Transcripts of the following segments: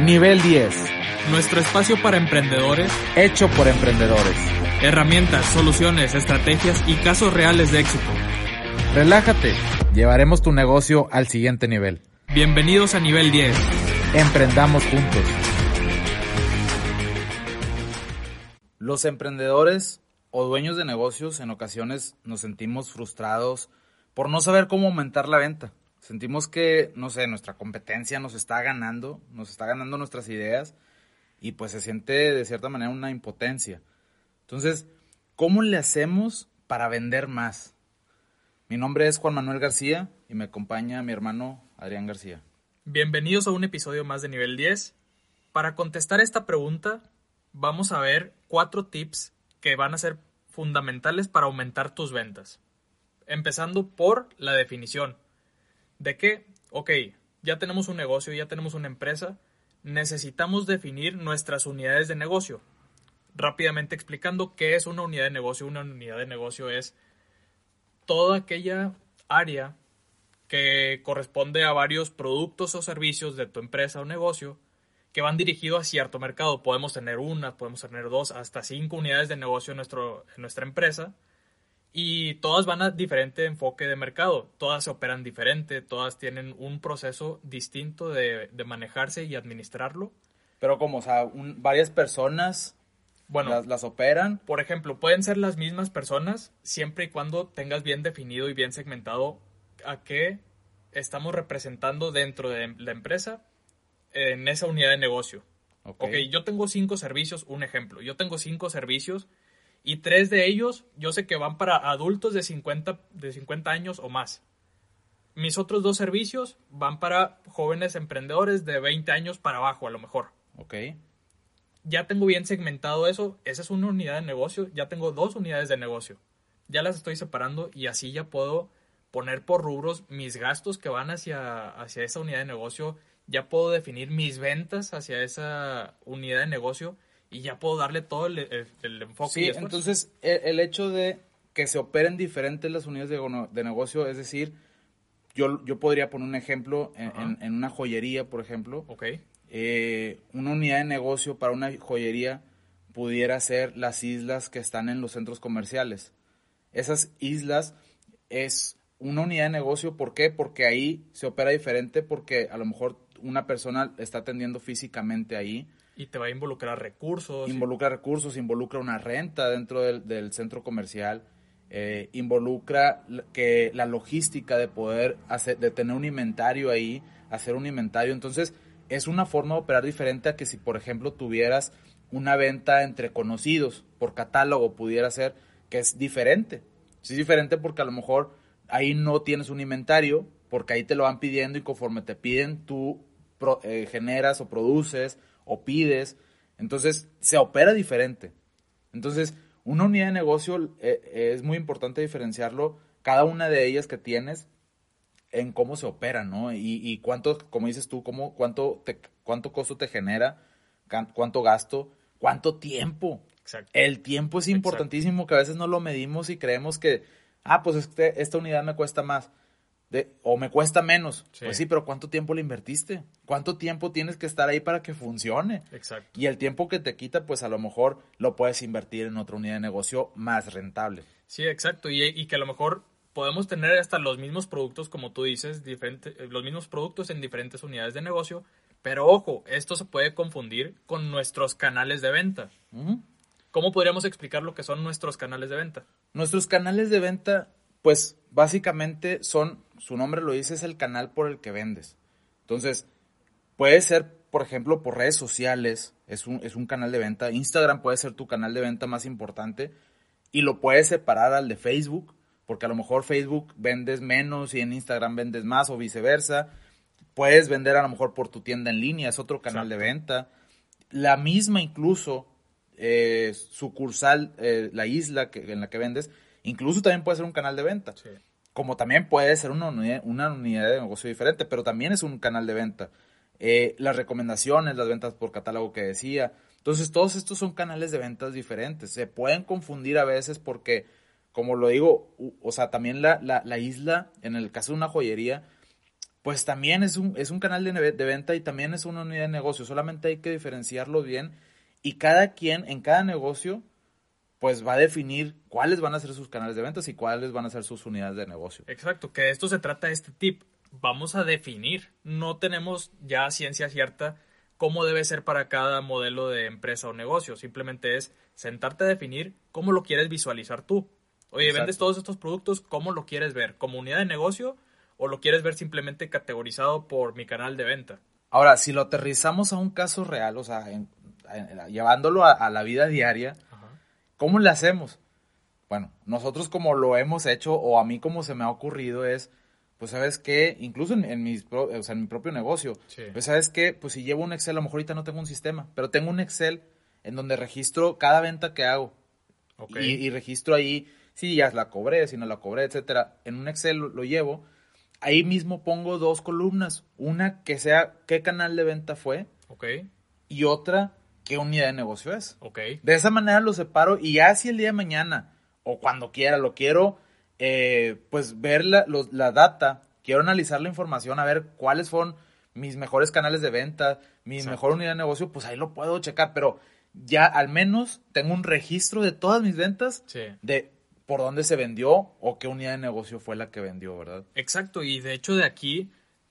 Nivel 10. Nuestro espacio para emprendedores, Hecho por emprendedores. herramientas, soluciones, estrategias y casos reales de éxito. Relájate. Llevaremos tu negocio al siguiente nivel. Bienvenidos a nivel 10. Emprendamos juntos. Los emprendedores o dueños de negocios en ocasiones nos sentimos frustrados por no saber cómo aumentar la venta. Sentimos que, no sé, nuestra competencia nos está ganando, nos está ganando nuestras ideas y pues se siente de cierta manera una impotencia. Entonces, ¿cómo le hacemos para vender más? Mi nombre es Juan Manuel García y me acompaña mi hermano Adrián García. Bienvenidos a un episodio más de nivel 10. Para contestar esta pregunta, vamos a ver cuatro tips que van a ser fundamentales para aumentar tus ventas. Empezando por la definición. ¿De qué? Ok, ya tenemos un negocio, ya tenemos una empresa, necesitamos definir nuestras unidades de negocio. Rápidamente explicando qué es una unidad de negocio. Una unidad de negocio es toda aquella área que corresponde a varios productos o servicios de tu empresa o negocio que van dirigidos a cierto mercado. Podemos tener una, podemos tener dos, hasta cinco unidades de negocio en, nuestro, en nuestra empresa y todas van a diferente enfoque de mercado. Todas se operan diferente, todas tienen un proceso distinto de, de manejarse y administrarlo. Pero como, o sea, un- varias personas Bueno, las, las operan. Por ejemplo, pueden ser las mismas personas siempre y cuando tengas bien definido y bien segmentado a qué estamos representando dentro de la empresa en esa unidad de negocio. Ok. Ok, yo tengo cinco servicios, un ejemplo. Yo tengo cinco servicios y tres de ellos yo sé que van para adultos de 50, de 50 años o más. Mis otros dos servicios van para jóvenes emprendedores de 20 años para abajo a lo mejor Ok. ya tengo bien segmentado eso, esa es una unidad de negocio, ya tengo dos unidades de negocio, ya las estoy separando y así ya puedo poner por rubros mis gastos que van hacia, hacia esa unidad de negocio, ya puedo definir mis ventas hacia esa unidad de negocio y ya puedo darle todo el, el- el enfoque. y Sí, entonces el, el hecho de que se operen diferentes las unidades de, de negocio, es decir, yo, yo podría poner un ejemplo en- en una joyería, por ejemplo. Ok, Eh, una unidad de negocio para una joyería pudiera ser las islas que están en los centros comerciales. Esas islas es una unidad de negocio, ¿por qué? Porque ahí se opera diferente porque a lo mejor una persona está atendiendo físicamente ahí, y te va a involucrar recursos. involucra recursos, involucra una renta dentro del, centro comercial, eh, involucra que la logística de poder hacer, de tener un inventario ahí, hacer un inventario. Entonces, es una forma de operar diferente a que si, por ejemplo, tuvieras una venta entre conocidos por catálogo, pudiera ser que es diferente. Sí, es diferente porque a lo mejor ahí no tienes un inventario, porque ahí te lo van pidiendo y conforme te piden, tú pro- eh, generas o produces o pides. Entonces, se opera diferente. Entonces, una unidad de negocio eh, es muy importante diferenciarlo, cada una de ellas que tienes, en cómo se opera, ¿no? Y, y cuánto, como dices tú, cómo, cuánto, te, cuánto costo te genera, cuánto gasto, cuánto tiempo. Exacto. El tiempo es importantísimo, que a veces no lo medimos y creemos que, ah, pues este- esta unidad me cuesta más. De, o me cuesta menos. Sí. Pues sí, pero ¿cuánto tiempo le invertiste? ¿Cuánto tiempo tienes que estar ahí para que funcione? Exacto. Y el tiempo que te quita, pues a lo mejor lo puedes invertir en otra unidad de negocio más rentable. Sí, exacto. Y, y que a lo mejor podemos tener hasta los mismos productos, como tú dices, eh, los mismos productos en diferentes unidades de negocio. Pero ojo, esto se puede confundir con nuestros canales de venta. ¿Cómo podríamos explicar lo que son nuestros canales de venta? Nuestros canales de venta, pues básicamente son, su nombre lo dice, es el canal por el que vendes. Entonces, puede ser, por ejemplo, por redes sociales, es un, es un canal de venta. Instagram puede ser tu canal de venta más importante y lo puedes separar al de Facebook, porque a lo mejor Facebook vendes menos y en Instagram vendes más o viceversa. Puedes vender a lo mejor por tu tienda en línea, es otro canal de venta. La misma incluso eh, sucursal, eh, la isla que, en la que vendes, incluso también puede ser un canal de venta. Como también puede ser una unidad, una unidad de negocio diferente, pero también es un canal de venta. Eh, las recomendaciones, las ventas por catálogo que decía. Entonces, todos estos son canales de ventas diferentes. Se pueden confundir a veces porque, como lo digo, o sea, también la, la isla, en el caso de una joyería, pues también es un, es un canal de, de, venta y también es una unidad de negocio. Solamente hay que diferenciarlo bien y cada quien en cada negocio pues va a definir cuáles van a ser sus canales de ventas y cuáles van a ser sus unidades de negocio. Exacto, que de esto se trata este tip. Vamos a definir. No tenemos ya ciencia cierta cómo debe ser para cada modelo de empresa o negocio. Simplemente es sentarte a definir cómo lo quieres visualizar tú. Oye, vendes todos estos productos, ¿cómo lo quieres ver? ¿Como unidad de negocio o lo quieres ver simplemente categorizado por mi canal de venta? Ahora, si lo aterrizamos a un caso real, o sea, llevándolo a, la vida diaria, ¿cómo le hacemos? Bueno, nosotros como lo hemos hecho, o a mí como se me ha ocurrido, es, pues sabes qué, incluso en, en, mi propio negocio, pues sabes qué, pues si llevo un Excel, a lo mejor ahorita no tengo un sistema, pero tengo un Excel en donde registro cada venta que hago. Y, y, registro ahí si ya la cobré, si no la cobré, etcétera. En un Excel lo llevo ahí mismo pongo dos columnas. Una que sea qué canal de venta fue. Ok. Y otra qué unidad de negocio es. Ok. De esa manera lo separo y ya si el día de mañana o cuando quiera lo quiero, eh, pues ver la, la data, quiero analizar la información, a ver cuáles fueron mis mejores canales de venta, mi mejor unidad de negocio, pues ahí lo puedo checar, pero ya al menos tengo un registro de todas mis ventas sí. de por dónde se vendió o qué unidad de negocio fue la que vendió, ¿verdad? Exacto, y de hecho de aquí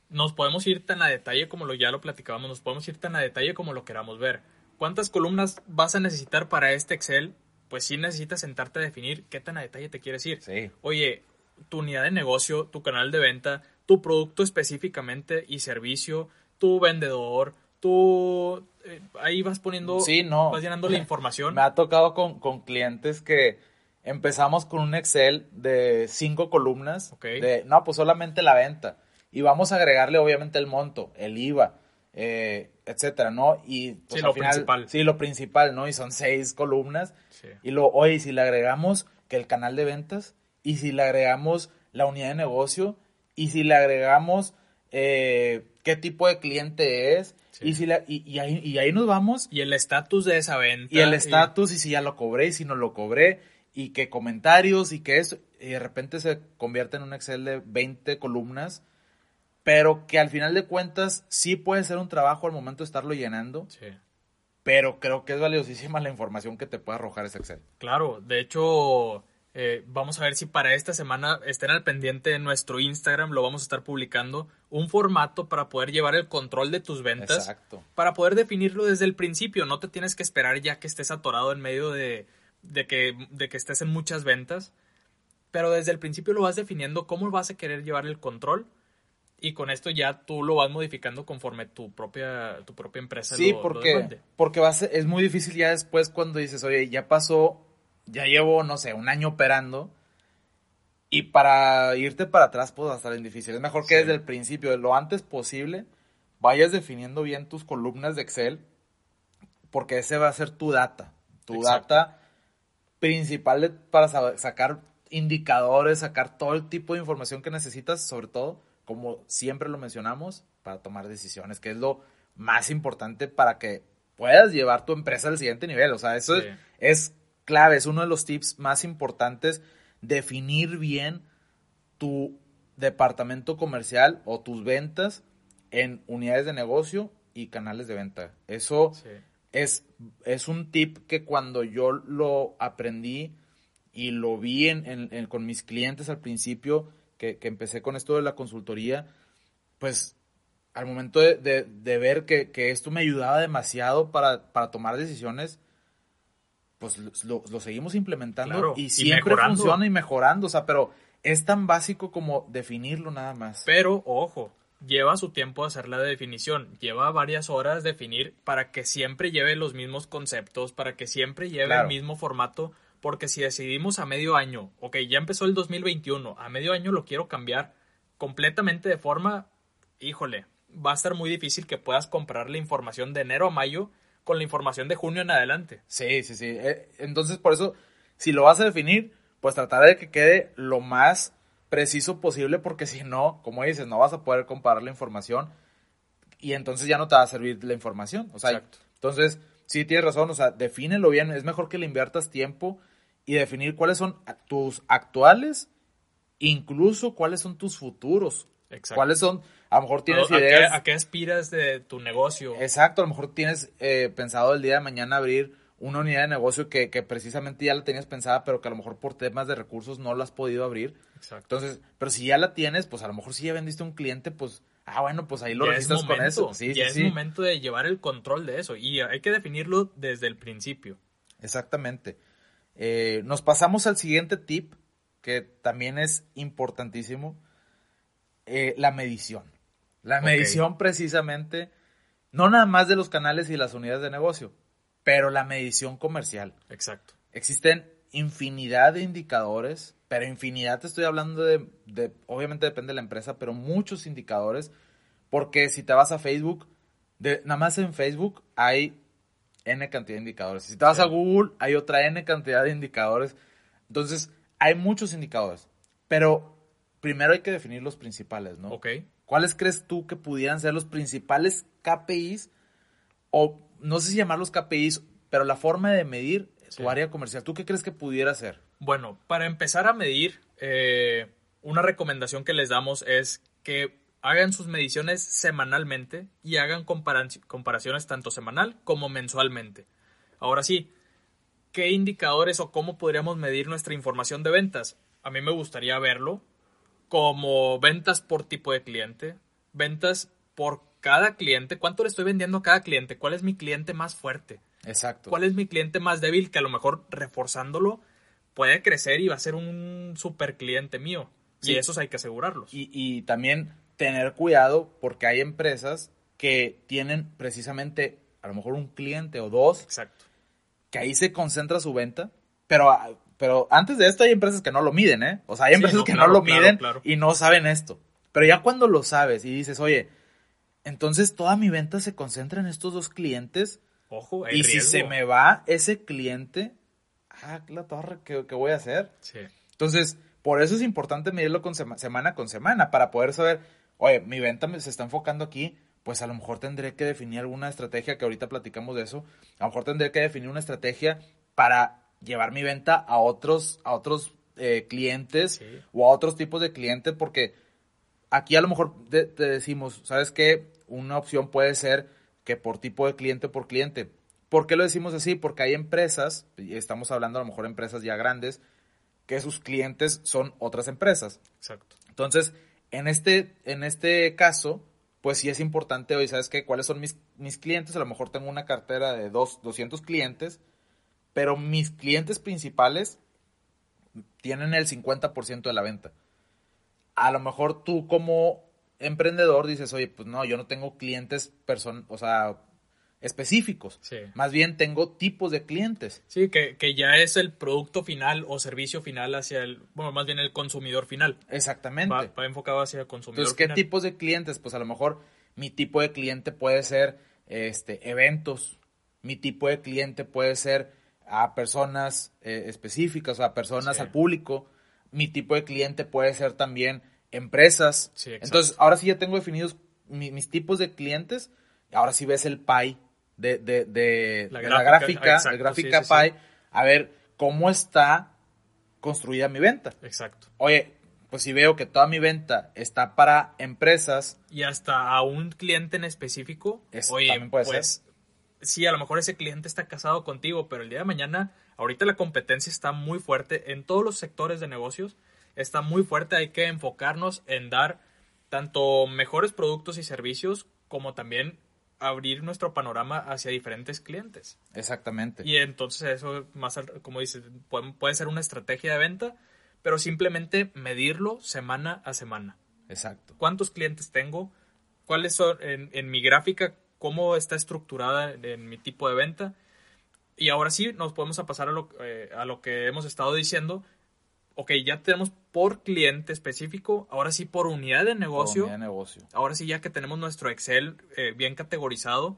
nos podemos ir tan a detalle como lo ya lo platicábamos, nos podemos ir tan a detalle como lo queramos ver. ¿Cuántas columnas vas a necesitar para este Excel? Pues sí necesitas sentarte a definir qué tan a detalle te quieres ir. Sí. Oye, tu unidad de negocio, tu canal de venta, tu producto específicamente y servicio, tu vendedor, tú eh, ahí vas poniendo, sí, no. vas llenando la información. Me ha tocado con, con clientes que empezamos con un Excel de cinco columnas. De, no, pues solamente la venta. Y vamos a agregarle obviamente el monto, el IVA, eh, etcétera, ¿no? Y pues, sí, lo principal. Sí, lo principal, ¿no? Y son seis columnas. Y lo, oye, si le agregamos que el canal de ventas, y si le agregamos la unidad de negocio, y si le agregamos eh, qué tipo de cliente es, y, si la, y, ahí, y ahí nos vamos. Y el estatus de esa venta. Y el estatus, y si ya lo cobré, y si no lo cobré y que comentarios y que eso, y de repente se convierte en un Excel de 20 columnas, pero que al final de cuentas sí puede ser un trabajo al momento de estarlo llenando. Sí. Pero creo que es valiosísima la información que te puede arrojar ese Excel. Claro, de hecho, eh, vamos a ver si para esta semana estén al pendiente de nuestro Instagram, lo vamos a estar publicando, un formato para poder llevar el control de tus ventas. Exacto. Para poder definirlo desde el principio, no te tienes que esperar ya que estés atorado en medio de de que, de que estés en muchas ventas, pero desde el principio lo vas definiendo cómo vas a querer llevar el control y con esto ya tú lo vas modificando conforme tu propia, tu propia empresa sí, porque, porque va es muy difícil ya después cuando dices, oye, ya pasó, ya llevo, no sé, un año operando y para irte para atrás pues va a estar bien difícil. Es mejor que desde el principio, lo antes posible, vayas definiendo bien tus columnas de Excel porque ese va a ser tu data. Tu data principal para sacar indicadores, sacar todo el tipo de información que necesitas, sobre todo, como siempre lo mencionamos, para tomar decisiones, que es lo más importante para que puedas llevar tu empresa al siguiente nivel. O sea, eso es, es clave, es uno de los tips más importantes, definir bien tu departamento comercial o tus ventas en unidades de negocio y canales de venta. Eso es, es un tip que cuando yo lo aprendí y lo vi en, con mis clientes al principio, que, empecé con esto de la consultoría, pues al momento de, ver que, esto me ayudaba demasiado para, tomar decisiones, pues lo, seguimos implementando y siempre funciona y mejorando, o sea, pero es tan básico como definirlo nada más. Pero, ojo, lleva su tiempo hacer la definición, lleva varias horas definir para que siempre lleve los mismos conceptos, para que siempre lleve el mismo formato, porque si decidimos a medio año, ok, ya empezó el 2021, a medio año lo quiero cambiar completamente de forma, híjole, va a estar muy difícil que puedas comparar la información de enero a mayo con la información de junio en adelante. Sí, sí, sí. Eh, entonces, por eso, si lo vas a definir, pues tratar de que quede lo más preciso posible, porque si no, como dices, no vas a poder comparar la información y entonces ya no te va a servir la información. O sea, Exacto. entonces, sí tienes razón, o sea, defínelo bien. Es mejor que le inviertas tiempo y definir cuáles son tus actuales, incluso cuáles son tus futuros. Exacto. Cuáles son, a lo mejor tienes ¿A, a qué, ideas. a qué aspiras de tu negocio? Exacto, a lo mejor tienes eh, pensado el día de mañana abrir una unidad de negocio que, que precisamente ya la tenías pensada, pero que a lo mejor por temas de recursos no la has podido abrir. Exacto. Entonces, pero si ya la tienes, pues a lo mejor si ya vendiste a un cliente, pues, ah, bueno, pues ahí lo Ya es con eso. Sí, ya sí, es sí. momento de llevar el control de eso y hay que definirlo desde el principio. Exactamente. Eh, nos pasamos al siguiente tip, que también es importantísimo, eh, la medición. La medición precisamente, no nada más de los canales y las unidades de negocio, pero la medición comercial. Exacto. Existen infinidad de indicadores, pero infinidad te estoy hablando de, de- obviamente depende de la empresa, pero muchos indicadores, porque si te vas a Facebook, de, nada más en Facebook hay N cantidad de indicadores. Si te vas Sí. a Google, hay otra N cantidad de indicadores. Entonces, hay muchos indicadores, pero primero hay que definir los principales, ¿no? Ok. ¿Cuáles crees tú que pudieran ser los principales KPIs? O no sé si llamarlos KPIs, pero la forma de medir Sí. tu área comercial. ¿Tú qué crees que pudiera ser? Bueno, para empezar a medir, eh, una recomendación que les damos es que hagan sus mediciones semanalmente y hagan compara- comparaciones tanto semanal como mensualmente. Ahora sí, ¿qué indicadores o cómo podríamos medir nuestra información de ventas? A mí me gustaría verlo como ventas por tipo de cliente, ventas por cada cliente, cuánto le estoy vendiendo a cada cliente, cuál es mi cliente más fuerte. Exacto. ¿Cuál es mi cliente más débil que a lo mejor reforzándolo puede crecer y va a ser un super cliente mío? Sí. Y esos hay que asegurarlos. Y, y también tener cuidado porque hay empresas que tienen precisamente a lo mejor un cliente o dos Exacto. que ahí se concentra su venta, pero, ah, pero antes de esto hay empresas que no lo miden, ¿eh? O sea, hay Sí, empresas no, que claro, no lo claro, miden claro. y no saben esto. Pero ya cuando lo sabes y dices, oye, entonces toda mi venta se concentra en estos dos clientes Ojo, hay y si se me va ese cliente, ah, la torre, ¿qué, qué voy a hacer? Sí. Entonces, por eso es importante medirlo con sema- semana con semana, para poder saber, oye, mi venta se está enfocando aquí, pues a lo mejor tendré que definir alguna estrategia, que ahorita platicamos de eso, a lo mejor tendré que definir una estrategia para llevar mi venta a otros, a otros eh, clientes Sí. o a otros tipos de clientes, porque aquí a lo mejor te, te decimos, ¿sabes qué? Una opción puede ser que por tipo de cliente por cliente. ¿Por qué lo decimos así? Porque hay empresas, y estamos hablando a lo mejor empresas ya grandes, que sus clientes son otras empresas. Exacto. Entonces, en este, en este caso, pues sí es importante hoy, ¿sabes qué? ¿Cuáles son mis, mis clientes? A lo mejor tengo una cartera de dos, 200 clientes, pero mis clientes principales tienen el 50% de la venta. A lo mejor tú como emprendedor dices, oye, pues no, yo no tengo clientes, person o sea, específicos. Sí. Más bien tengo tipos de clientes. Sí, que, que ya es el producto final o servicio final hacia el, bueno, más bien el consumidor final. Exactamente. Va, va enfocado hacia el consumidor Entonces, ¿qué final. tipos de clientes? Pues a lo mejor mi tipo de cliente puede ser este, eventos. Mi tipo de cliente puede ser a personas eh, específicas, a personas Sí. al público. Mi tipo de cliente puede ser también empresas. Sí. Entonces, ahora sí ya tengo definidos mi- mis tipos de clientes. Ahora sí ves el pie de, de, de- La de la gráfica, gráfica, exacto, el gráfica sí, sí, sí. pie. A ver cómo está construida mi venta Exacto. oye, pues si veo que toda mi venta está para empresas, Y hasta a un cliente en específico, Es- oye, puede pues sí, a lo mejor ese cliente está casado contigo, pero el día de mañana, ahorita la competencia está muy fuerte en todos los sectores de negocios, está muy fuerte, hay que enfocarnos en dar tanto mejores productos y servicios como también abrir nuestro panorama hacia diferentes clientes. exactamente. Y entonces eso, más como dices, puede, puede ser una estrategia de venta, pero simplemente medirlo semana a semana Exacto. cuántos clientes tengo, cuáles son en, en mi gráfica, cómo está estructurada en, en mi tipo de venta. Y ahora sí, nos podemos a pasar a lo, eh, a lo que hemos estado diciendo. Ok, ya tenemos por cliente específico, ahora sí por unidad de negocio. Por unidad de negocio. Ahora sí ya que tenemos nuestro Excel eh, bien categorizado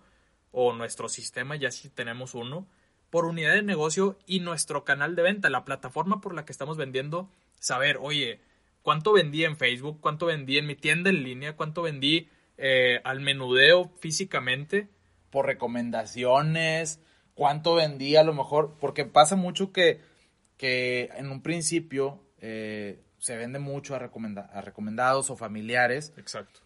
o nuestro sistema, ya sí tenemos uno, por unidad de negocio y nuestro canal de venta, la plataforma por la que estamos vendiendo, saber, oye, ¿cuánto vendí en Facebook? ¿Cuánto vendí en mi tienda en línea? ¿Cuánto vendí eh, al menudeo físicamente? Por recomendaciones, ¿cuánto vendí a lo mejor? Porque pasa mucho que, que en un principio eh, se vende mucho a, a recomendados o familiares. Exacto.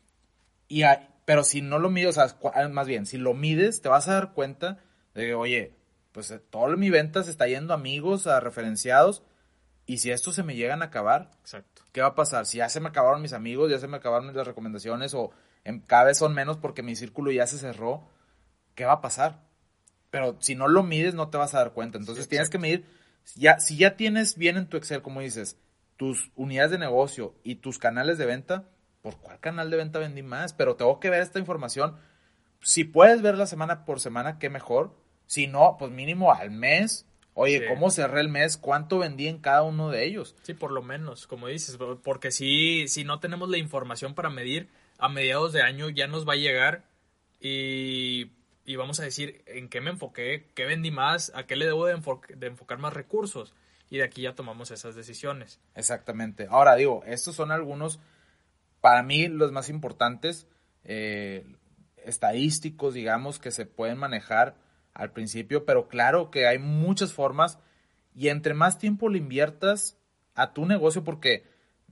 Y pero si no lo mides, o sea, más bien, si lo mides, te vas a dar cuenta de que, oye, pues eh, toda mi venta se está yendo a amigos, a referenciados, y si estos se me llegan a acabar, Exacto. ¿qué va a pasar? Si ya se me acabaron mis amigos, ya se me acabaron las recomendaciones, o en, cada vez son menos porque mi círculo ya se cerró, ¿qué va a pasar? Pero si no lo mides, no te vas a dar cuenta. Entonces tienes que medir, ya, si ya tienes bien en tu Excel, como dices, tus unidades de negocio y tus canales de venta, ¿por cuál canal de venta vendí más? Pero tengo que ver esta información. Si puedes verla semana por semana, qué mejor. Si no, pues mínimo al mes. Oye, ¿cómo cerré el mes? ¿Cuánto vendí en cada uno de ellos? Sí, por lo menos, como dices, porque si, si no tenemos la información para medir, a mediados de año ya nos va a llegar y, y vamos a decir en qué me enfoqué, qué vendí más, a qué le debo de, de enfocar más recursos. Y de aquí ya tomamos esas decisiones. Exactamente. Ahora digo, estos son algunos para mí los más importantes, eh, estadísticos, digamos, que se pueden manejar al principio, pero claro que hay muchas formas y entre más tiempo le inviertas a tu negocio, porque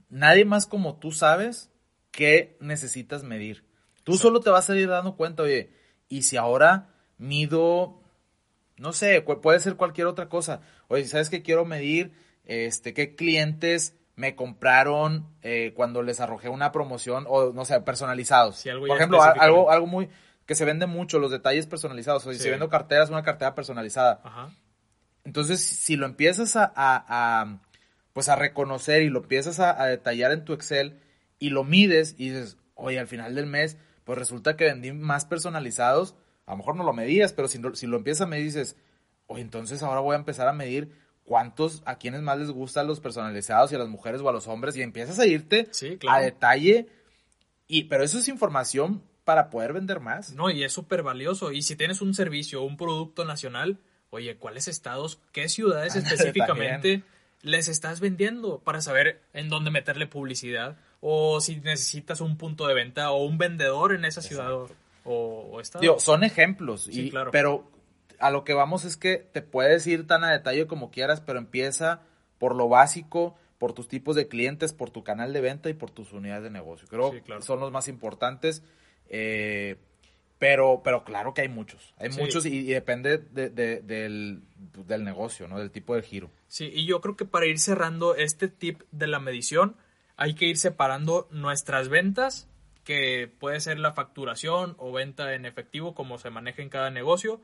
nadie más como tú sabes qué necesitas medir. Tú solo te vas a ir dando cuenta, oye, y si ahora mido, no sé, puede ser cualquier otra cosa. Oye, ¿sabes qué quiero medir? Este, qué clientes me compraron eh, cuando les arrojé una promoción o no sé, personalizados. Por ejemplo, algo, algo muy que se vende mucho, los detalles personalizados. O si vendo carteras, una cartera personalizada. Entonces, si lo empiezas a, pues a reconocer y lo empiezas a, detallar en tu Excel y lo mides y dices, oye, al final del mes, pues resulta que vendí más personalizados. A lo mejor no lo medías, pero si, si lo empiezas a medir, dices, oye, entonces ahora voy a empezar a medir cuántos, a quienes más les gustan los personalizados y a las mujeres o a los hombres y empiezas a irte a detalle. Y, pero eso es información para poder vender más. No, y es súper valioso. Y si tienes un servicio o un producto nacional, oye, ¿cuáles estados, qué ciudades específicamente les estás vendiendo para saber en dónde meterle publicidad? O si necesitas un punto de venta o un vendedor en esa ciudad o, estado. son ejemplos, y, claro. pero a lo que vamos es que te puedes ir tan a detalle como quieras, pero empieza por lo básico, por tus tipos de clientes, por tu canal de venta y por tus unidades de negocio. Creo que son los más importantes. Eh, pero, pero claro que hay muchos. Hay muchos y, depende del, del, negocio, ¿no? Del tipo de giro. Sí, y yo creo que para ir cerrando este tip de la medición, hay que ir separando nuestras ventas, que puede ser la facturación o venta en efectivo, como se maneja en cada negocio,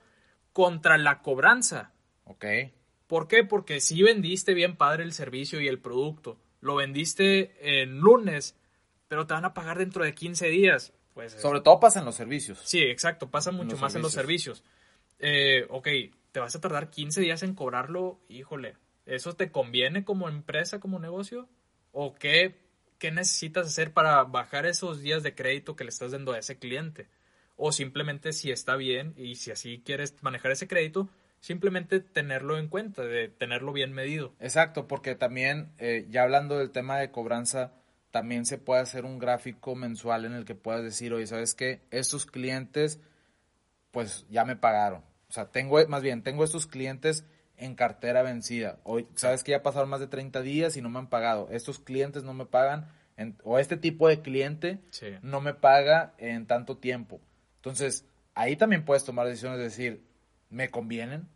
contra la cobranza. Ok. ¿Por qué? Porque si vendiste bien padre el servicio y el producto, lo vendiste en lunes, pero te van a pagar dentro de 15 días. Pues, Sobre todo pasa en los servicios. Sí, exacto, pasa mucho más en los servicios. Eh, ok, te vas a tardar 15 días en cobrarlo, híjole, ¿eso te conviene como empresa, como negocio? ¿O qué, qué necesitas hacer para bajar esos días de crédito que le estás dando a ese cliente? o simplemente si está bien y si así quieres manejar ese crédito, simplemente tenerlo en cuenta, de tenerlo bien medido. Exacto, porque también, eh, ya hablando del tema de cobranza, también se puede hacer un gráfico mensual en el que puedas decir, oye, ¿sabes qué? Estos clientes, pues ya me pagaron. O sea, tengo, más bien, tengo estos clientes en cartera vencida. Hoy, ¿sabes que ya pasaron más de 30 días y no me han pagado? Estos clientes no me pagan, o este tipo de cliente no me paga en tanto tiempo. Entonces, ahí también puedes tomar decisiones de decir, ¿me convienen?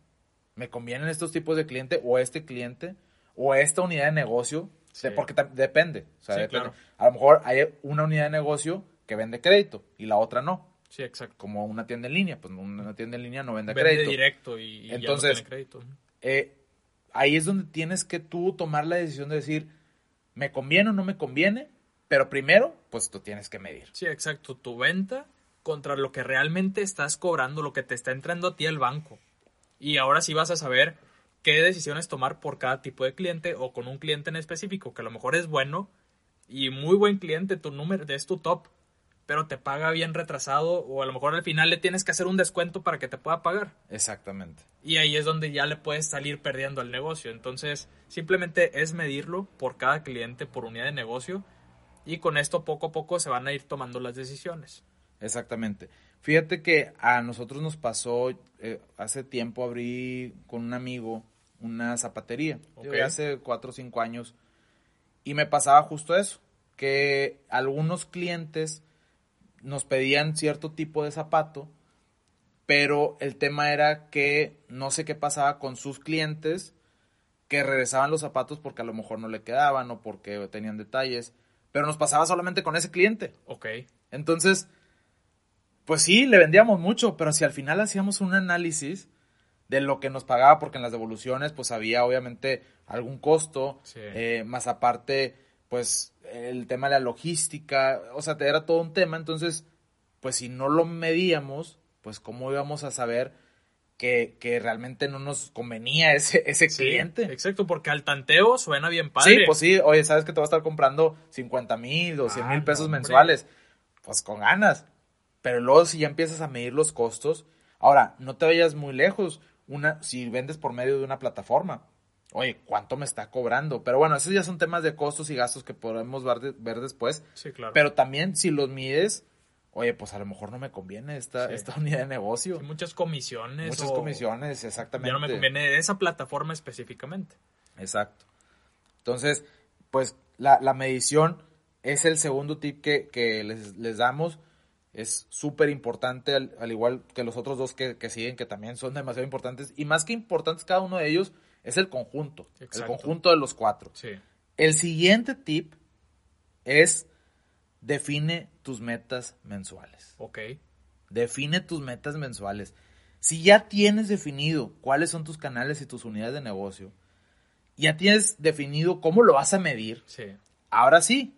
¿Me convienen estos tipos de cliente o este cliente o esta unidad de negocio? Porque depende. A lo mejor hay una unidad de negocio que vende crédito y la otra no. Sí, exacto. Como una tienda en línea, pues una tienda en línea no vende, vende crédito. directo y, Entonces, ya no crédito. Eh, ahí es donde tienes que tú tomar la decisión de decir, ¿me conviene o no me conviene? Pero primero, pues tú tienes que medir. Sí, exacto. Tu venta contra lo que realmente estás cobrando, lo que te está entrando a ti el banco. Y ahora sí vas a saber qué decisiones tomar por cada tipo de cliente o con un cliente en específico, que a lo mejor es bueno y muy buen cliente, tu número es tu top, pero te paga bien retrasado o a lo mejor al final le tienes que hacer un descuento para que te pueda pagar. Exactamente. Y ahí es donde ya le puedes salir perdiendo al negocio. Entonces, simplemente es medirlo por cada cliente, por unidad de negocio, y con esto poco a poco se van a ir tomando las decisiones. Exactamente. Fíjate que a nosotros nos pasó, eh, hace tiempo abrí con un amigo una zapatería, hace cuatro o cinco años, y me pasaba justo eso, que algunos clientes nos pedían cierto tipo de zapato, pero el tema era que no sé qué pasaba con sus clientes que regresaban los zapatos porque a lo mejor no le quedaban o porque tenían detalles, pero nos pasaba solamente con ese cliente. Ok. Entonces, pues sí, le vendíamos mucho, pero si al final hacíamos un análisis de lo que nos pagaba, porque en las devoluciones pues había obviamente algún costo, eh, más aparte pues el tema de la logística, o sea, era todo un tema, entonces, pues si no lo medíamos, pues cómo íbamos a saber que, realmente no nos convenía ese, ese cliente. Exacto, porque al tanteo suena bien padre. Sí, pues sí, oye, sabes que te va a estar comprando 50 mil o 100 mil ah, pesos mensuales, pues con ganas. Pero luego si ya empiezas a medir los costos, ahora, no te vayas muy lejos, una, si vendes por medio de una plataforma, oye, ¿cuánto me está cobrando? Pero bueno, esos ya son temas de costos y gastos que podemos ver, ver después. Sí, claro. Pero también si los mides, oye, pues a lo mejor no me conviene esta, esta unidad de negocio. muchas comisiones. Muchas comisiones, exactamente. Ya no me conviene esa plataforma específicamente. Exacto. Entonces, pues la, la medición es el segundo tip que, que les, les, damos. Es súper importante, al, al, igual que los otros dos que, que siguen, que también son demasiado importantes. Y más que importantes cada uno de ellos, es el conjunto. El conjunto de los cuatro. El siguiente tip es define tus metas mensuales. Ok. Define tus metas mensuales. Si ya tienes definido cuáles son tus canales y tus unidades de negocio, ya tienes definido cómo lo vas a medir. Sí. Ahora sí,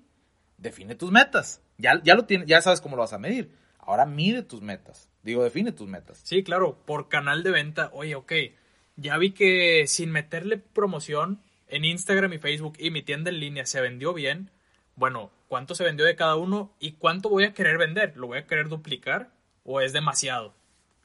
define tus metas. Ya, ya lo tienes, ya sabes cómo lo vas a medir. Ahora mide tus metas. Digo, define tus metas. Sí, claro, por canal de venta, oye, ok, ya vi que sin meterle promoción en Instagram y Facebook y mi tienda en línea se vendió bien. Bueno, ¿cuánto se vendió de cada uno y cuánto voy a querer vender? ¿Lo voy a querer duplicar o es demasiado?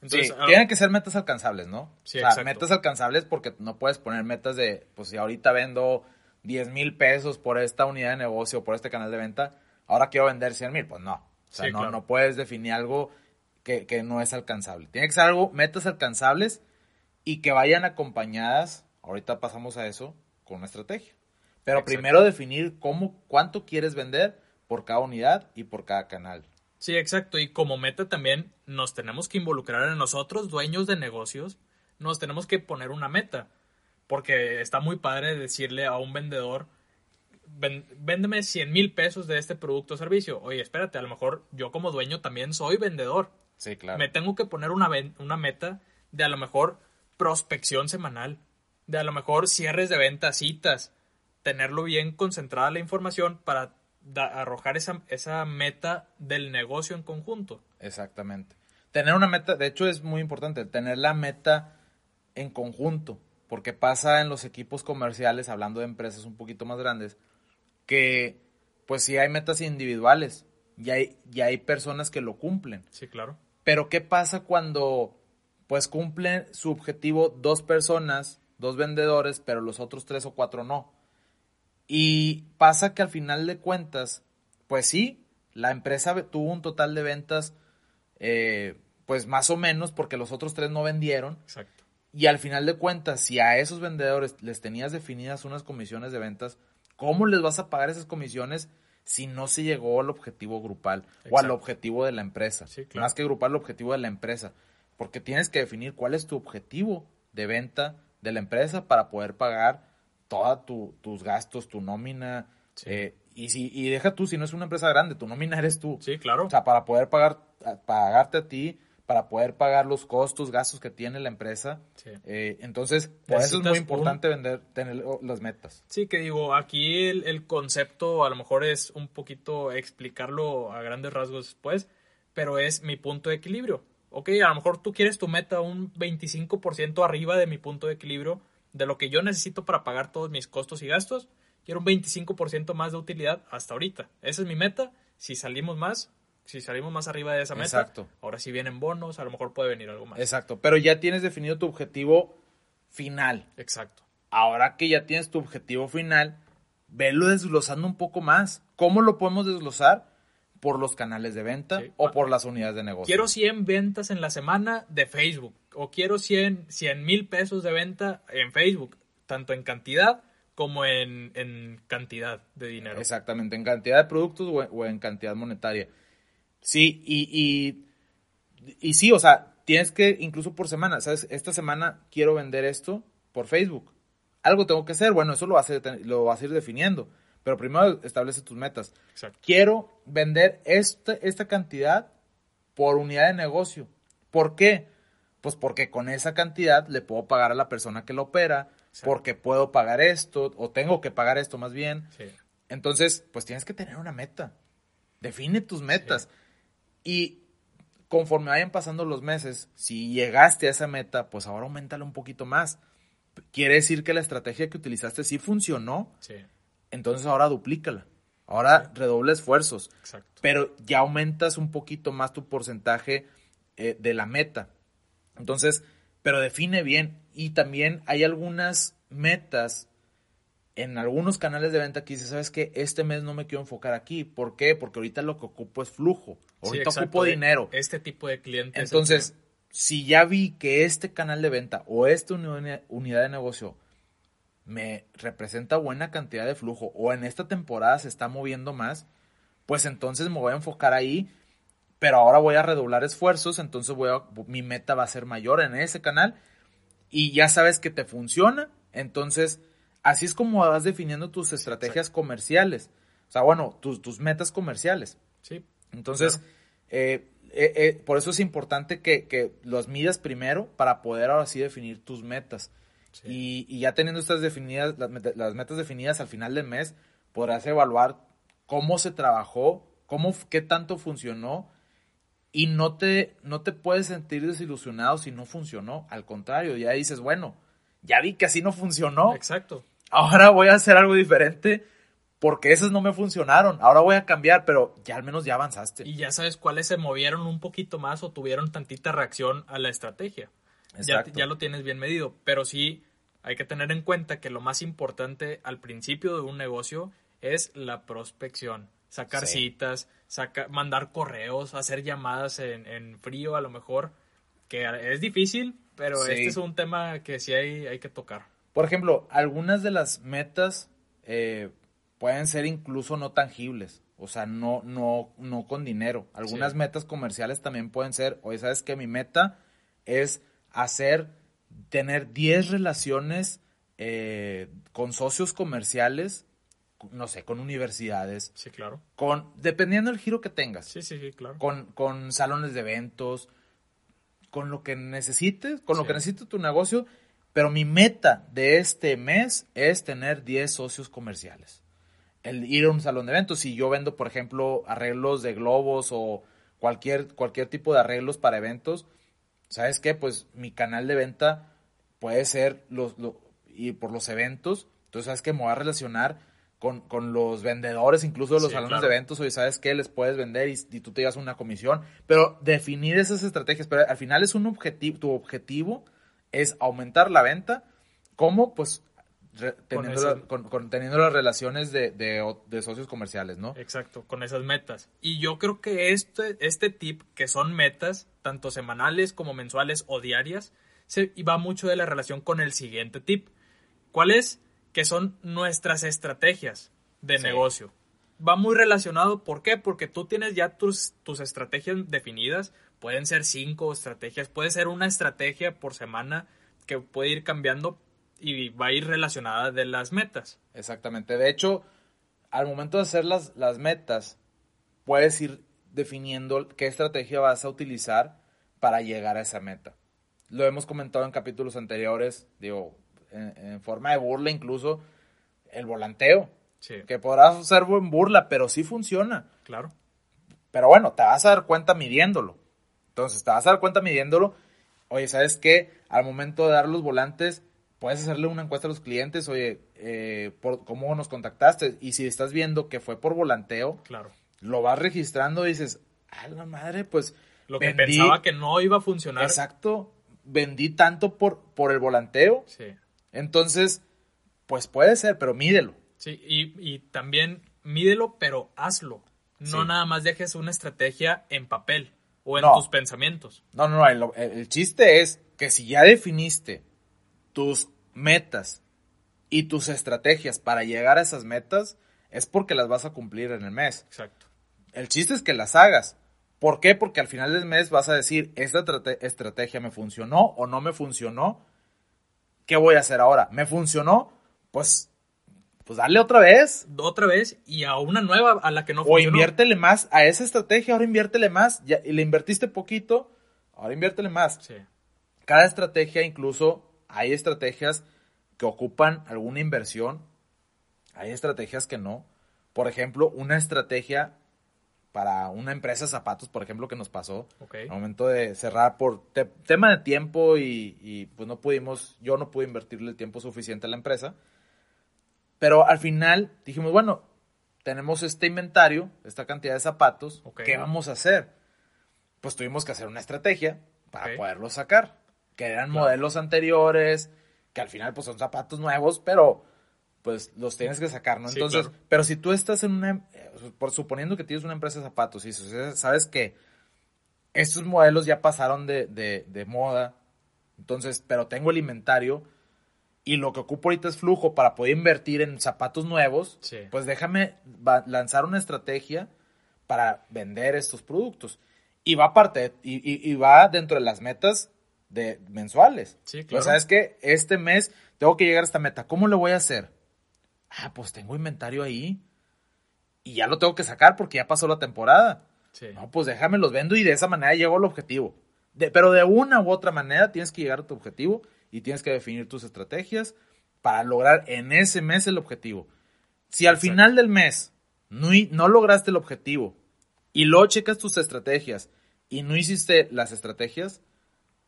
sí, ah, tienen que ser metas alcanzables, ¿no? Sí, o sea, metas alcanzables porque no puedes poner metas de, pues si ahorita vendo 10 mil pesos por esta unidad de negocio, por este canal de venta, ahora quiero vender 100 mil, pues no. O sea, no, no puedes definir algo que, que, no es alcanzable. Tiene que ser algo, metas alcanzables y que vayan acompañadas, ahorita pasamos a eso, con una estrategia. Pero primero definir cómo, cuánto quieres vender por cada unidad y por cada canal. Sí, exacto. Y como meta también nos tenemos que involucrar en nosotros, dueños de negocios, nos tenemos que poner una meta. Porque está muy padre decirle a un vendedor, véndeme 100 mil pesos de este producto o servicio. Oye, espérate, a lo mejor yo como dueño también soy vendedor. Sí, claro. Me tengo que poner una, una meta de a lo mejor prospección semanal, de a lo mejor cierres de ventas, citas, tenerlo bien concentrada la información para arrojar esa, esa meta del negocio en conjunto. Exactamente. Tener una meta, de hecho es muy importante, tener la meta en conjunto, porque pasa en los equipos comerciales, hablando de empresas un poquito más grandes, que pues sí hay metas individuales, y hay, y hay personas que lo cumplen. Sí, claro. Pero ¿qué pasa cuando pues cumplen su objetivo dos personas, dos vendedores, pero los otros tres o cuatro no. Y pasa que al final de cuentas, pues sí, la empresa tuvo un total de ventas, eh, pues más o menos, porque los otros tres no vendieron. Exacto. Y al final de cuentas, si a esos vendedores les tenías definidas unas comisiones de ventas, ¿cómo les vas a pagar esas comisiones si no se llegó al objetivo grupal o al objetivo de la empresa? Más que grupal, el objetivo de la empresa porque tienes que definir cuál es tu objetivo de venta de la empresa para poder pagar todos tus gastos, tu nómina. Eh, y, si, y deja tú, si no es una empresa grande, tu nómina eres tú. Sí, claro. O sea, para poder pagar, pagarte a ti, para poder pagar los costos, gastos que tiene la empresa. Eh, entonces, por eso es muy importante vender, tener las metas. Sí, que digo, aquí el, el, concepto a lo mejor es un poquito explicarlo a grandes rasgos después, pero es mi punto de equilibrio ok, a lo mejor tú quieres tu meta un 25% arriba de mi punto de equilibrio, de lo que yo necesito para pagar todos mis costos y gastos, quiero un 25% más de utilidad hasta ahorita. Esa es mi meta. Si salimos más, si salimos más arriba de esa meta, Exacto. ahora sí vienen bonos, a lo mejor puede venir algo más. Exacto, pero ya tienes definido tu objetivo final. Exacto. Ahora que ya tienes tu objetivo final, velo desglosando un poco más. ¿Cómo lo podemos desglosar? Por los canales de venta Sí. o por las unidades de negocio. Quiero 100 ventas en la semana de Facebook o quiero 100 mil pesos de venta en Facebook, tanto en cantidad como en, en cantidad de dinero. Exactamente, en cantidad de productos o en, o en cantidad monetaria. Sí, y, y, y sí, o sea, tienes que, incluso por semana, ¿sabes? Esta semana quiero vender esto por Facebook. Algo tengo que hacer, bueno, eso lo vas a, lo vas a ir definiendo. Pero primero establece tus metas. Exacto. Quiero vender esta, esta cantidad por unidad de negocio. ¿Por qué? Pues porque con esa cantidad le puedo pagar a la persona que lo opera, Exacto. porque puedo pagar esto, o tengo que pagar esto más bien. Sí. Entonces, pues tienes que tener una meta. Define tus metas. Y conforme vayan pasando los meses, si llegaste a esa meta, pues ahora aumentala un poquito más. Quiere decir que la estrategia que utilizaste sí funcionó, Sí, entonces ahora duplícala. Ahora redobla esfuerzos, exacto. pero ya aumentas un poquito más tu porcentaje eh, de la meta. Entonces, pero define bien. Y también hay algunas metas en algunos canales de venta que dices, ¿sabes qué? Este mes no me quiero enfocar aquí. ¿Por qué? Porque ahorita lo que ocupo es flujo. Sí, Ahorita ocupo dinero. Este tipo de clientes. Entonces, si ya vi que este canal de venta o esta uni- unidad de negocio me representa buena cantidad de flujo o en esta temporada se está moviendo más, pues entonces me voy a enfocar ahí, pero ahora voy a redoblar esfuerzos, entonces voy a, mi meta va a ser mayor en ese canal y ya sabes que te funciona, entonces así es como vas definiendo tus estrategias comerciales, o sea, bueno, tus, tus metas comerciales. Sí, Entonces, eh, eh, eh, por eso es importante que, que los midas primero para poder ahora sí definir tus metas. Sí. Y, y ya teniendo estas definidas, las, meta- las metas definidas al final del mes, podrás evaluar cómo se trabajó, cómo, qué tanto funcionó y no te, no te puedes sentir desilusionado si no funcionó. Al contrario, ya dices, bueno, ya vi que así no funcionó, exacto. ahora voy a hacer algo diferente porque esas no me funcionaron. Ahora voy a cambiar, pero ya al menos ya avanzaste. Y ya sabes cuáles se movieron un poquito más o tuvieron tantita reacción a la estrategia. Ya, ya lo tienes bien medido, pero sí hay que tener en cuenta que lo más importante al principio de un negocio es la prospección. Sacar Sí. citas, saca- mandar correos, hacer llamadas en, en frío a lo mejor, que es difícil, pero Sí. este es un tema que sí hay, hay que tocar. Por ejemplo, algunas de las metas eh, pueden ser incluso no tangibles, o sea, no, no, no con dinero. Algunas Sí. metas comerciales también pueden ser, oye, ¿sabes que Mi meta es hacer, tener 10 relaciones eh, con socios comerciales, no sé, con universidades, Sí, claro. con, dependiendo del giro que tengas. Sí, sí, sí, claro. con, con salones de eventos, con lo que necesites, con lo que necesite tu negocio, pero mi meta de este mes es tener 10 socios comerciales. El ir a un salón de eventos, si yo vendo, por ejemplo, arreglos de globos o cualquier, cualquier tipo de arreglos para eventos, ¿sabes qué? Pues mi canal de venta puede ser los, lo- y por los eventos, entonces, ¿sabes qué? Me voy a relacionar con, con los vendedores, incluso de los Sí, salones claro. de eventos, oye, ¿sabes qué? Les puedes vender y, y tú te llevas una comisión, pero definir esas estrategias, pero al final es un objetivo, tu objetivo es aumentar la venta, ¿cómo? Pues re- teniendo, ese- la- con- con- teniendo las relaciones de, de socios comerciales, ¿no? Exacto, con esas metas. Y yo creo que este, este tip, que son metas, tanto semanales como mensuales o diarias, se, y va mucho de la relación con el siguiente tip. ¿Cuál es? Que son nuestras estrategias de Sí. negocio. Va muy relacionado, ¿por qué? Porque tú tienes ya tus, tus estrategias definidas, pueden ser cinco estrategias, puede ser una estrategia por semana que puede ir cambiando y va a ir relacionada de las metas. Exactamente. De hecho, al momento de hacer las, las metas, puedes ir definiendo qué estrategia vas a utilizar para llegar a esa meta. Lo hemos comentado en capítulos anteriores, digo, en, en forma de burla incluso, el volanteo, Sí, que podrás hacer en burla, pero sí funciona. claro. Pero bueno, te vas a dar cuenta midiéndolo. Entonces, te vas a dar cuenta midiéndolo. Oye, ¿sabes qué? Al momento de dar los volantes, puedes hacerle una encuesta a los clientes, oye, eh, por, ¿cómo nos contactaste? Y si estás viendo que fue por volanteo, Claro. lo vas registrando y dices, a la madre, pues... Lo que vendí- pensaba que no iba a funcionar. Exacto, vendí tanto por, por el volanteo, Sí. entonces, pues puede ser, pero mídelo. Sí, y, y también mídelo, pero hazlo. No Sí. nada más dejes una estrategia en papel o en No. tus pensamientos. No, no, no, el, el- el chiste es que si ya definiste tus metas y tus estrategias para llegar a esas metas, es porque las vas a cumplir en el mes. Exacto. El chiste es que las hagas. ¿Por qué? Porque al final del mes vas a decir, esta trate- estrategia me funcionó o no me funcionó. ¿Qué voy a hacer ahora? ¿Me funcionó? Pues, pues dale otra vez. Otra vez y a una nueva a la que no O funcionó. inviértele más a esa estrategia, ahora inviértele más. Ya, y le invertiste poquito, ahora inviértele más. Sí, Cada estrategia, incluso hay estrategias que ocupan alguna inversión, hay estrategias que no. Por ejemplo, una estrategia para una empresa de zapatos, por ejemplo, que nos pasó, ok. al momento de cerrar por te- tema de tiempo y, y, pues no pudimos, yo no pude invertirle el tiempo suficiente a la empresa. Pero al final dijimos, bueno, tenemos este inventario, esta cantidad de zapatos. ¿qué vamos a hacer? Pues tuvimos que hacer una estrategia para Ok. poderlos sacar, que eran Claro. modelos anteriores, que al final pues son zapatos nuevos, pero pues los tienes que sacar, ¿no? Sí, Entonces, claro. pero si tú estás en una, eh, por suponiendo que tienes una empresa de zapatos y sabes que estos modelos ya pasaron de, de- de moda, entonces, pero tengo el inventario y lo que ocupo ahorita es flujo para poder invertir en zapatos nuevos, Sí. pues déjame lanzar una estrategia para vender estos productos. Y va aparte, y, y- y va dentro de las metas de mensuales. Sí, O claro. sea, es que este mes tengo que llegar a esta meta. ¿Cómo lo voy a hacer? Ah, pues tengo inventario ahí. Y ya lo tengo que sacar porque ya pasó la temporada. Sí. No, pues déjame los vendo y de esa manera llego al objetivo. De- pero de una u otra manera tienes que llegar a tu objetivo y tienes que definir tus estrategias para lograr en ese mes el objetivo. Si al Exacto. final del mes no, no lograste el objetivo y luego checas tus estrategias y no hiciste las estrategias,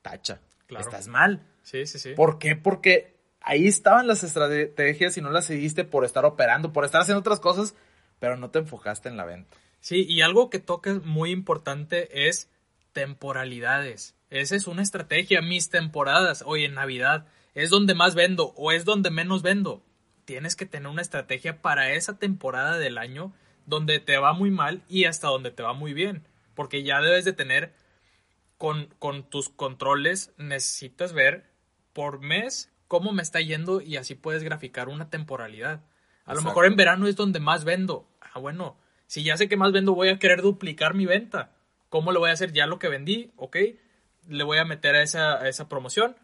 tacha. Claro. Estás mal. Sí, sí, sí. ¿Por qué? Porque ahí estaban las estrategias y no las seguiste por estar operando, por estar haciendo otras cosas, pero no te enfocaste en la venta. Sí, y algo que tocas muy importante es temporalidades. Esa es una estrategia, mis temporadas. Oye, en Navidad es donde más vendo o es donde menos vendo. Tienes que tener una estrategia para esa temporada del año donde te va muy mal y hasta donde te va muy bien. Porque ya debes de tener con, con tus controles, necesitas ver por mes cómo me está yendo y así puedes graficar una temporalidad. A lo mejor en verano es donde más vendo. Ah, bueno, si ya sé que más vendo, voy a querer duplicar mi venta. ¿Cómo lo voy a hacer? Ya lo que vendí, ok. Le voy a meter a esa, a esa promoción.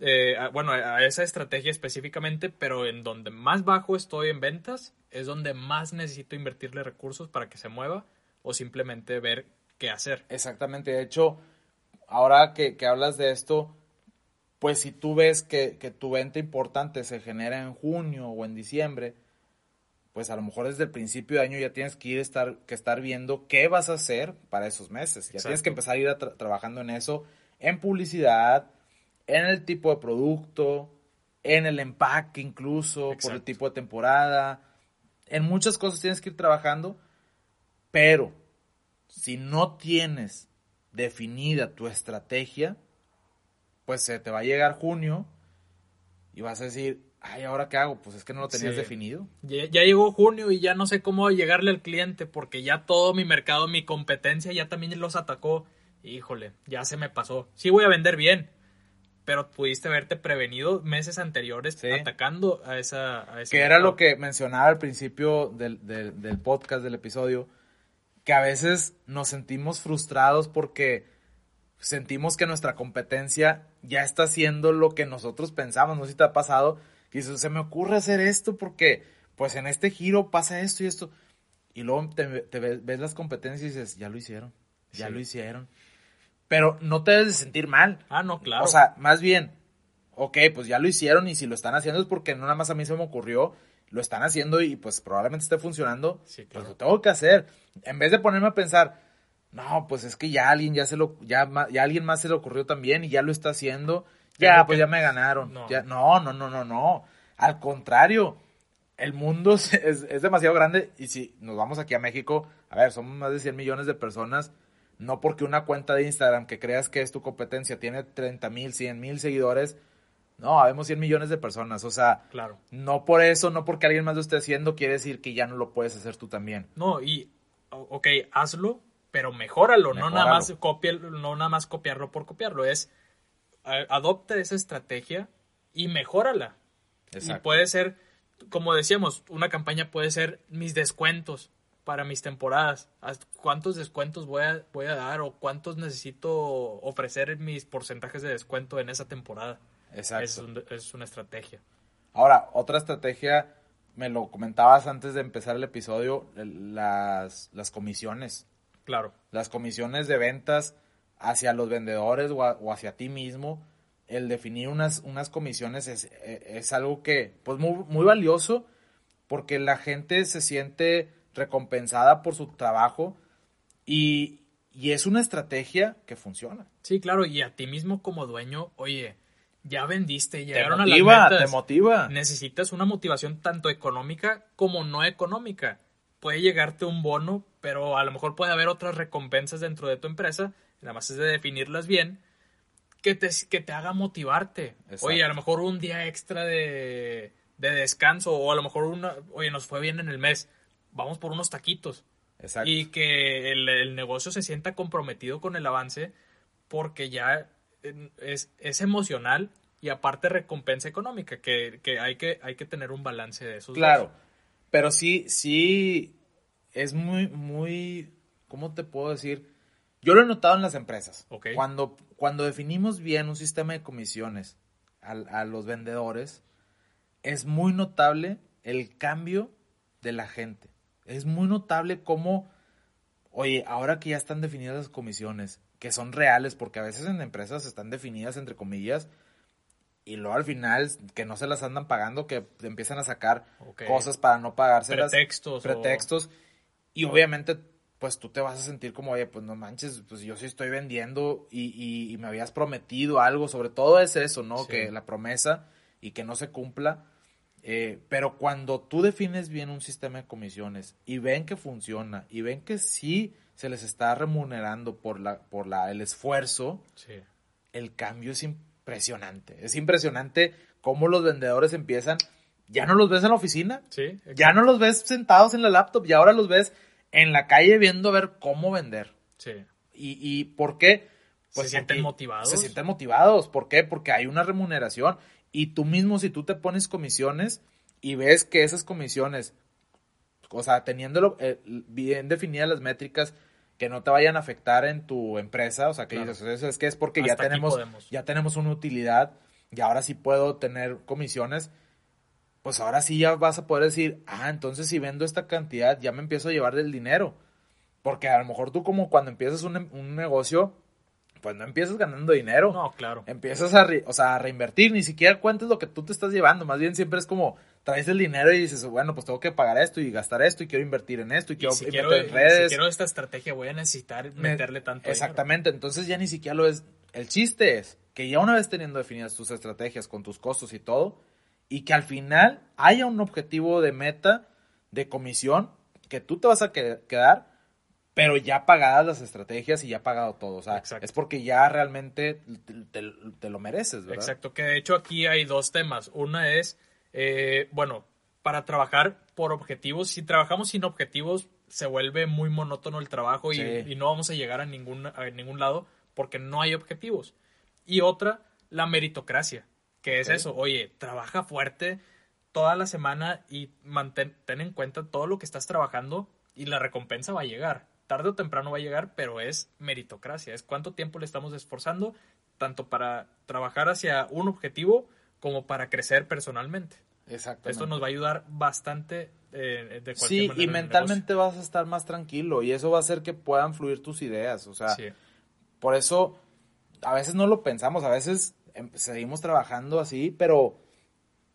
eh, a- bueno, a a esa estrategia específicamente, pero en donde más bajo estoy en ventas, es donde más necesito invertirle recursos para que se mueva o simplemente ver qué hacer. Exactamente, de hecho, ahora que, que hablas de esto, pues si tú ves que, que tu venta importante se genera en junio o en diciembre, pues a lo mejor desde el principio de año ya tienes que ir estar, que estar viendo qué vas a hacer para esos meses. Ya tienes que empezar a ir a tra- trabajando en eso, en publicidad, en el tipo de producto, en el empaque incluso, por el tipo de temporada. En muchas cosas tienes que ir trabajando, pero si no tienes definida tu estrategia, pues se te va a llegar junio y vas a decir, ay, ¿ahora qué hago? Pues es que no lo tenías Sí. definido. Ya, ya llegó junio y ya no sé cómo llegarle al cliente porque ya todo mi mercado, mi competencia ya también los atacó. Híjole, ya se me pasó. Sí voy a vender bien, pero pudiste haberte prevenido meses anteriores Sí. atacando a esa... A ese Que era lo que mencionaba al principio del, del- del podcast, del episodio, que a veces nos sentimos frustrados porque sentimos que nuestra competencia ya está haciendo lo que nosotros pensamos. No sé si te ha pasado, que dices, se me ocurre hacer esto porque pues en este giro pasa esto y esto. Y luego te, te ves, ves las competencias y dices, ya lo hicieron, ya Sí. lo hicieron. Pero no te debes de sentir mal. Ah, no, claro. O sea, más bien, ok, pues ya lo hicieron y si lo están haciendo es porque no nada más a mí se me ocurrió, lo están haciendo y pues probablemente esté funcionando, Sí, pues lo tengo que hacer. En vez de ponerme a pensar, no, pues es que ya alguien ya se lo, ya, ya alguien más se le ocurrió también y ya lo está haciendo Ya, pues que- ya me ganaron. No. Ya- No, no, no, no, no. Al contrario, el mundo es, es- es demasiado grande y si nos vamos aquí a México, a ver, somos más de 100 millones de personas. No porque una cuenta de Instagram que creas que es tu competencia tiene 30 mil, 100 mil seguidores. No, habemos 100 millones de personas. O sea, Claro. no por eso, no porque alguien más lo esté haciendo, quiere decir que ya no lo puedes hacer tú también. No, y, ok, hazlo, pero mejóralo, no nada más copia, no nada más copiarlo por copiarlo, es adopta esa estrategia y mejórala. Y Exacto. puede ser, como decíamos, una campaña puede ser mis descuentos para mis temporadas. ¿Cuántos descuentos voy a, voy a dar o cuántos necesito ofrecer mis porcentajes de descuento en esa temporada? Exacto. Es, un- es una estrategia. Ahora, otra estrategia, me lo comentabas antes de empezar el episodio, las, las comisiones. Claro. Las comisiones de ventas hacia los vendedores o, a- o hacia ti mismo. El definir unas, unas comisiones es, e- es algo que, pues, muy, muy valioso porque la gente se siente recompensada por su trabajo y, y es una estrategia que funciona. Sí, claro, y a ti mismo como dueño, oye, ya vendiste, Te llegaron a motiva, las te metas. motiva. Necesitas una motivación tanto económica como no económica. Puede llegarte un bono, pero a lo mejor puede haber otras recompensas dentro de tu empresa, nada más es de definirlas bien, que te, que te haga motivarte. Exacto. Oye, a lo mejor un día extra de, de descanso, o a lo mejor una, oye, nos fue bien en el mes, vamos por unos taquitos. Exacto. Y que el, el negocio se sienta comprometido con el avance porque ya es, es emocional y aparte recompensa económica, que, que hay que hay que tener un balance de esos Claro, dos. pero sí, sí, es muy, muy, ¿cómo te puedo decir? Yo lo he notado en las empresas. Cuando, cuando definimos bien un sistema de comisiones a, a los vendedores, es muy notable el cambio de la gente. Es muy notable cómo, oye, ahora que ya están definidas las comisiones, que son reales, porque a veces en empresas están definidas entre comillas, y luego al final que no se las andan pagando, que empiezan a sacar cosas para no pagárselas. Pretextos o- Pretextos. Y obviamente, pues tú te vas a sentir como, oye, pues no manches, pues yo sí estoy vendiendo y, y- y me habías prometido algo. Sobre todo es eso, ¿no? Sí. Que la promesa y que no se cumpla. Eh, pero cuando tú defines bien un sistema de comisiones y ven que funciona y ven que sí se les está remunerando por la por la el esfuerzo, Sí. el cambio es impresionante. Es impresionante cómo los vendedores empiezan, ya no los ves en la oficina, Sí, ya no los ves sentados en la laptop, ya ahora los ves en la calle viendo a ver cómo vender. Sí. ¿Y, y por qué? Se sienten motivados. Se sienten motivados. ¿Por qué? Porque hay una remuneración. Y tú mismo, si tú te pones comisiones y ves que esas comisiones, o sea, teniéndolo eh, bien definidas las métricas, que no te vayan a afectar en tu empresa, o sea, que Claro. dices, eso es que es porque ya Hasta tenemos, ya tenemos una utilidad y ahora sí puedo tener comisiones, pues ahora sí ya vas a poder decir, ah, entonces si vendo esta cantidad ya me empiezo a llevar del dinero. Porque a lo mejor tú como cuando empiezas un, un negocio, pues no empiezas ganando dinero. No, claro. Empiezas a, re- o sea, a reinvertir, ni siquiera cuentas lo que tú te estás llevando, más bien siempre es como traes el dinero y dices, bueno, pues tengo que pagar esto y gastar esto y quiero invertir en esto y Y quiero si invertir quiero, si redes. quiero esta estrategia, voy a necesitar Me- meterle tanto dinero. Exactamente, entonces ya ni siquiera lo es. El chiste es que ya una vez teniendo definidas tus estrategias con tus costos y todo, y que al final haya un objetivo de meta, de comisión, que tú te vas a que- quedar, pero ya pagadas las estrategias y ya pagado todo. O sea, Exacto. es porque ya realmente te, te- te lo mereces, ¿verdad? Exacto, que de hecho aquí hay dos temas. Una es, eh, bueno, para trabajar por objetivos, si trabajamos sin objetivos, se vuelve muy monótono el trabajo y, Sí. y no vamos a llegar a ningún, a ningún lado porque no hay objetivos. Y otra, la meritocracia, que es eso, oye, trabaja fuerte toda la semana y mantén ten en cuenta todo lo que estás trabajando y la recompensa va a llegar. Tarde o temprano va a llegar, pero es meritocracia, es cuánto tiempo le estamos esforzando, tanto para trabajar hacia un objetivo como para crecer personalmente. Exactamente. Esto nos va a ayudar bastante eh, de cualquier Sí, manera. y mentalmente vas a estar más tranquilo y eso va a hacer que puedan fluir tus ideas. O sea. Sí, Por eso, a veces no lo pensamos, a veces em, seguimos trabajando así, pero,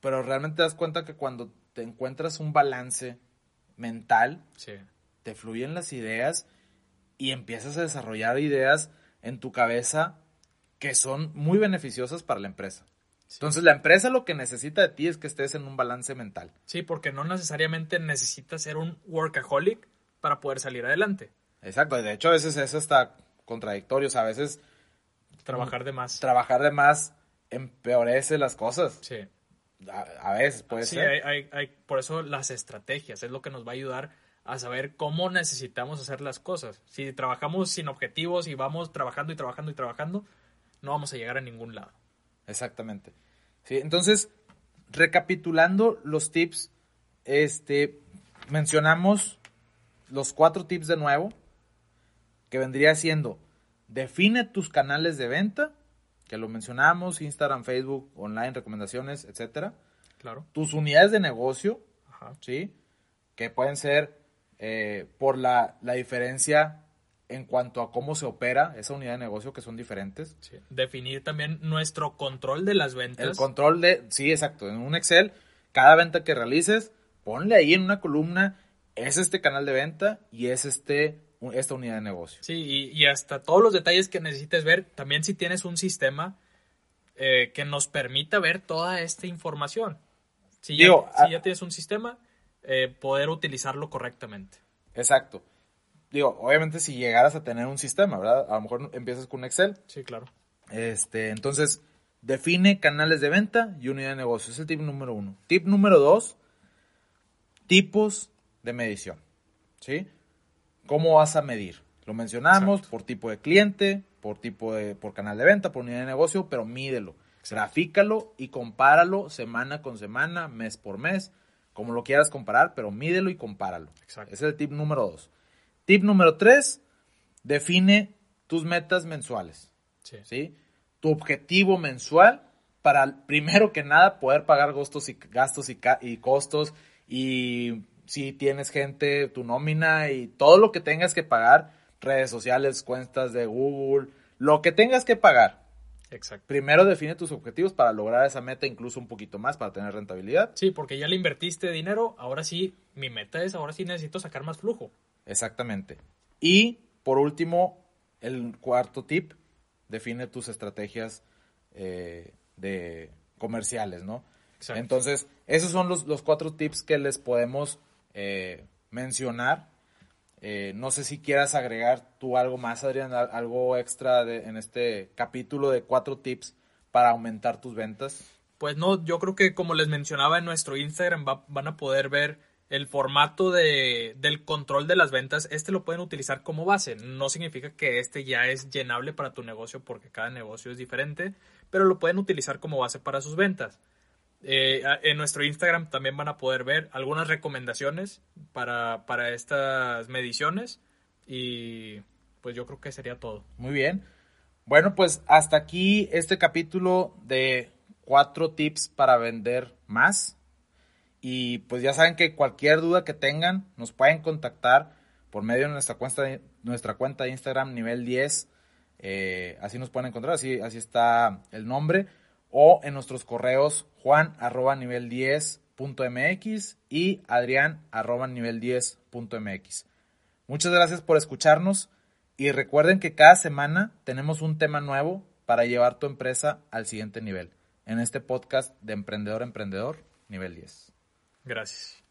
pero realmente te das cuenta que cuando te encuentras un balance mental, sí, te fluyen las ideas y empiezas a desarrollar ideas en tu cabeza que son muy beneficiosas para la empresa. Entonces la empresa lo que necesita de ti es que estés en un balance mental. Sí, porque no necesariamente necesitas ser un workaholic para poder salir adelante. Exacto, de hecho a veces eso está contradictorio, o sea, a veces Trabajar de más. trabajar de más empeorece las cosas. Sí. A, a veces puede Sí, ser. hay, hay- hay- por eso las estrategias es lo que nos va a ayudar a saber cómo necesitamos hacer las cosas. Si trabajamos sin objetivos y vamos trabajando y trabajando y trabajando, no vamos a llegar a ningún lado. Exactamente. Sí, entonces, recapitulando los tips, este, mencionamos los cuatro tips de nuevo, que vendría siendo, define tus canales de venta, que lo mencionamos, Instagram, Facebook, online, recomendaciones, etcétera. Claro. Tus unidades de negocio, Ajá. ¿sí? Que pueden ser eh, por la, la diferencia en cuanto a cómo se opera esa unidad de negocio, que son diferentes. Sí. Definir también nuestro control de las ventas. El control de, sí, exacto, en un Excel, cada venta que realices, ponle ahí en una columna, es este canal de venta y es este, esta unidad de negocio. Sí, y, y hasta todos los detalles que necesites ver, también si tienes un sistema eh, que nos permita ver toda esta información. Si ya, Digo, si a- ya tienes un sistema, eh, poder utilizarlo correctamente. Exacto. Digo, obviamente si llegaras a tener un sistema, ¿verdad? A lo mejor empiezas con Excel. Sí, claro. Este, entonces, define canales de venta y unidad de negocio. Es el tip número uno. Tip número dos, tipos de medición. ¿Sí? ¿Cómo vas a medir? Lo mencionamos por tipo de cliente, por tipo de, por canal de venta, por unidad de negocio, pero mídelo. Grafícalo y compáralo semana con semana, mes por mes, como lo quieras comparar, pero mídelo y compáralo. Exacto. Ese es el tip número dos. Tip número tres, define tus metas mensuales. Sí. ¿sí? Tu objetivo mensual para, primero que nada, poder pagar gastos y, gastos y costos y si tienes gente, tu nómina y todo lo que tengas que pagar, redes sociales, cuentas de Google, lo que tengas que pagar. Exacto. Primero define tus objetivos para lograr esa meta, incluso un poquito más para tener rentabilidad. Sí, porque ya le invertiste dinero, ahora sí, mi meta es, ahora sí necesito sacar más flujo. Exactamente. Y por último, el cuarto tip, define tus estrategias eh, de comerciales, ¿no? Exacto. Entonces, esos son los, los cuatro tips que les podemos eh, mencionar. Eh, no sé si quieras agregar tú algo más, Adrián, al- algo extra de- en este capítulo de cuatro tips para aumentar tus ventas. Pues no, yo creo que como les mencionaba en nuestro Instagram va- van a poder ver el formato de, del control de las ventas. Este lo pueden utilizar como base. No significa que este ya es llenable para tu negocio porque cada negocio es diferente, pero lo pueden utilizar como base para sus ventas. Eh, en nuestro Instagram también van a poder ver algunas recomendaciones para, para estas mediciones y pues yo creo que sería todo. Muy bien. Bueno, pues hasta aquí este capítulo de cuatro tips para vender más. Y pues ya saben que cualquier duda que tengan nos pueden contactar por medio de nuestra cuenta de, nuestra cuenta de Instagram nivel 10. eh, así nos pueden encontrar, así, así está el nombre. O en nuestros correos juan arroba nivel 10 punto mx y adrián arroba nivel 10 punto mx. Muchas gracias por escucharnos y recuerden que cada semana tenemos un tema nuevo para llevar tu empresa al siguiente nivel en este podcast de Emprendedor Emprendedor nivel 10. Gracias.